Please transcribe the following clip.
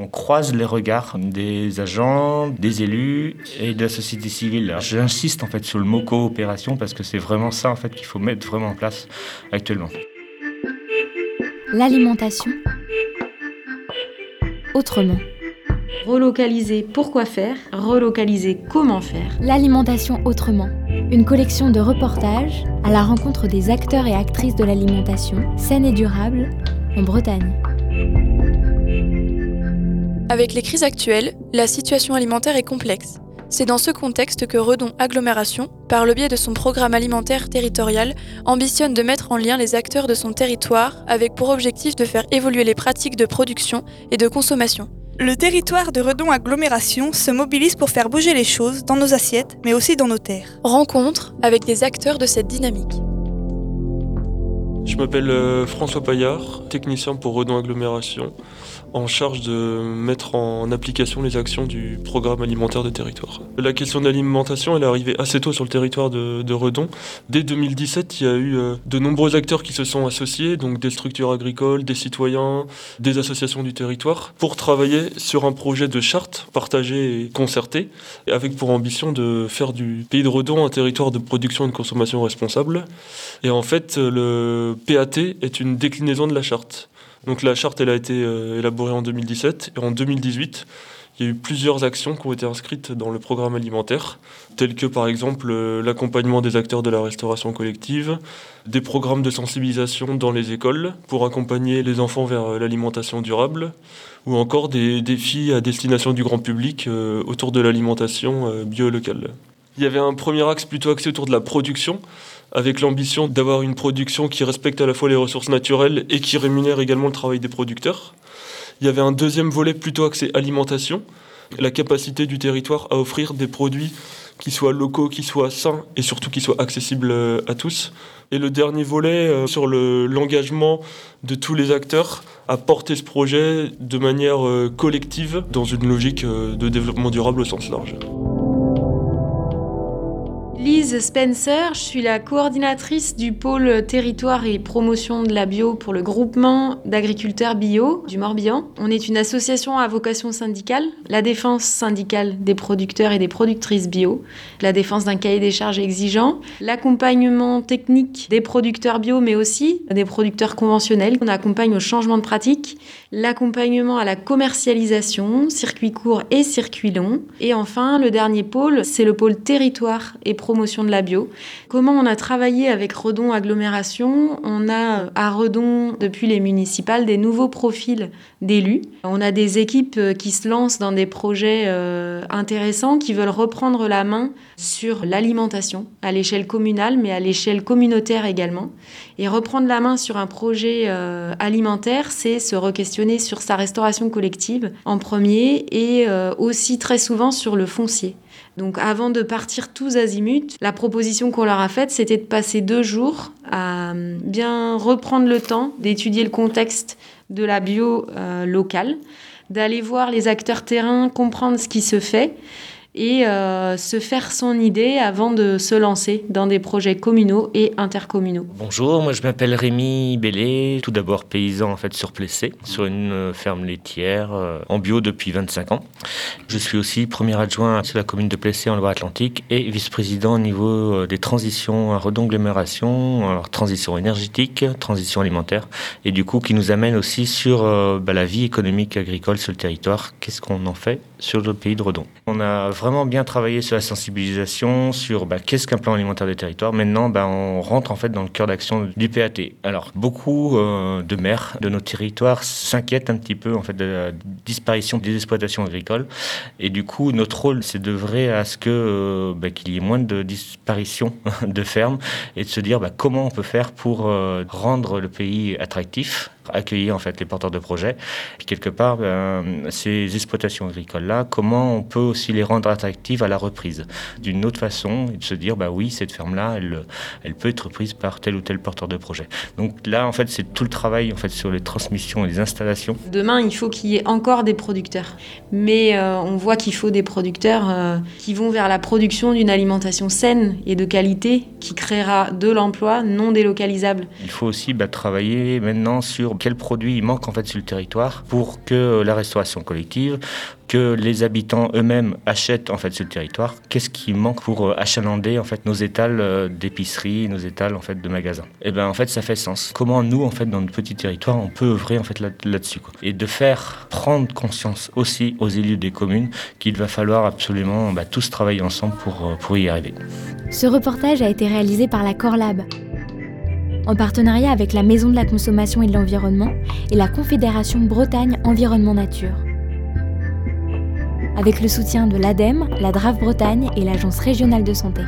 On croise les regards des agents, des élus et de la société civile. J'insiste en fait sur le mot coopération parce que c'est vraiment ça en fait qu'il faut mettre vraiment en place actuellement. L'alimentation autrement. Relocaliser pourquoi faire, relocaliser comment faire. L'alimentation autrement. Une collection de reportages à la rencontre des acteurs et actrices de l'alimentation saine et durable en Bretagne. Avec les crises actuelles, la situation alimentaire est complexe. C'est dans ce contexte que Redon Agglomération, par le biais de son programme alimentaire territorial, ambitionne de mettre en lien les acteurs de son territoire avec pour objectif de faire évoluer les pratiques de production et de consommation. Le territoire de Redon Agglomération se mobilise pour faire bouger les choses dans nos assiettes, mais aussi dans nos terres. Rencontre avec des acteurs de cette dynamique. Je m'appelle euh, François Paillard, technicien pour Redon Agglomération en charge de mettre en application les actions du programme alimentaire de territoire. La question de l'alimentation, elle est arrivée assez tôt sur le territoire de, Redon. Dès 2017, il y a eu euh, de nombreux acteurs qui se sont associés, donc des structures agricoles, des citoyens, des associations du territoire, pour travailler sur un projet de charte partagé et concerté, avec pour ambition de faire du pays de Redon un territoire de production et de consommation responsable. Et en fait, le PAT est une déclinaison de la charte. Donc la charte, elle a été euh, élaborée en 2017 et en 2018, il y a eu plusieurs actions qui ont été inscrites dans le programme alimentaire, telles que par exemple euh, l'accompagnement des acteurs de la restauration collective, des programmes de sensibilisation dans les écoles pour accompagner les enfants vers euh, l'alimentation durable, ou encore des défis à destination du grand public autour de l'alimentation bio-locale. Il y avait un premier axe plutôt axé autour de la production, avec l'ambition d'avoir une production qui respecte à la fois les ressources naturelles et qui rémunère également le travail des producteurs. Il y avait un deuxième volet plutôt axé alimentation, la capacité du territoire à offrir des produits qui soient locaux, qui soient sains et surtout qui soient accessibles euh, à tous. Et le dernier volet euh, sur l'engagement de tous les acteurs à porter ce projet de manière euh, collective dans une logique de développement durable au sens large. Lise Spencer, je suis la coordinatrice du pôle territoire et promotion de la bio pour le groupement d'agriculteurs bio du Morbihan. On est une association à vocation syndicale, la défense syndicale des producteurs et des productrices bio, la défense d'un cahier des charges exigeant, l'accompagnement technique des producteurs bio mais aussi des producteurs conventionnels. On accompagne au changement de pratique, l'accompagnement à la commercialisation, circuit court et circuit long. Et enfin, le dernier pôle, c'est le pôle territoire et promotion de la bio. Comment on a travaillé avec Redon Agglomération? On a à Redon, depuis les municipales, des nouveaux profils d'élus. On a des équipes euh, qui se lancent dans des projets euh, intéressants, qui veulent reprendre la main sur l'alimentation à l'échelle communale, mais à l'échelle communautaire également. Et reprendre la main sur un projet euh, alimentaire, c'est se re-questionner sur sa restauration collective en premier et aussi très souvent sur le foncier. Donc avant de partir tous azimuts, la proposition qu'on leur a faite, c'était de passer deux jours à bien reprendre le temps d'étudier le contexte de la bio euh, locale, d'aller voir les acteurs terrain, comprendre ce qui se fait et euh, se faire son idée avant de se lancer dans des projets communaux et intercommunaux. Bonjour, moi je m'appelle Rémi Bellé, tout d'abord paysan en fait sur Plessé, sur une euh, ferme laitière euh, en bio depuis 25 ans. Je suis aussi premier adjoint sur la commune de Plessé en Loire-Atlantique et vice-président au niveau des transitions à redonglomération, alors transition énergétique, transition alimentaire et du coup qui nous amène aussi sur bah, la vie économique agricole sur le territoire. Qu'est-ce qu'on en fait sur le pays de Redon On a vraiment bien travaillé sur la sensibilisation, sur bah, qu'est-ce qu'un plan alimentaire des territoires. Maintenant, bah, on rentre en fait dans le cœur d'action du PAT. Alors, beaucoup euh, de maires de nos territoires s'inquiètent un petit peu en fait de la disparition des exploitations agricoles. Et du coup, notre rôle, c'est de vrai à ce que euh, bah, qu'il y ait moins de disparition de fermes et de se dire comment on peut faire pour euh, rendre le pays attractif accueillir en fait les porteurs de projets. Puis quelque part, ben, ces exploitations agricoles-là, comment on peut aussi les rendre attractives à la reprise? D'une autre façon et de se dire, bah oui, cette ferme-là, elle, elle peut être prise par tel ou tel porteur de projet. Donc là, en fait, c'est tout le travail en fait sur les transmissions et les installations. Demain, il faut qu'il y ait encore des producteurs, mais euh, on voit qu'il faut des producteurs euh, qui vont vers la production d'une alimentation saine et de qualité qui créera de l'emploi non délocalisable. Il faut aussi bah, travailler maintenant sur quels produits manquent en fait sur le territoire pour que la restauration collective, que les habitants eux-mêmes achètent en fait sur le territoire. Qu'est-ce qui manque pour euh, achalander en fait nos étals euh, d'épicerie, nos étals en fait de magasins? Et eh ben en fait ça fait sens. Comment nous en fait dans notre petit territoire on peut œuvrer en fait là-dessus et de faire prendre conscience aussi aux élus des communes qu'il va falloir absolument bah, tous travailler ensemble pour, euh, pour y arriver. Ce reportage a été réalisé par la Corlab, en partenariat avec la Maison de la Consommation et de l'Environnement et la Confédération Bretagne Environnement Nature avec le soutien de l'ADEME, la DRAF Bretagne et l'Agence régionale de santé.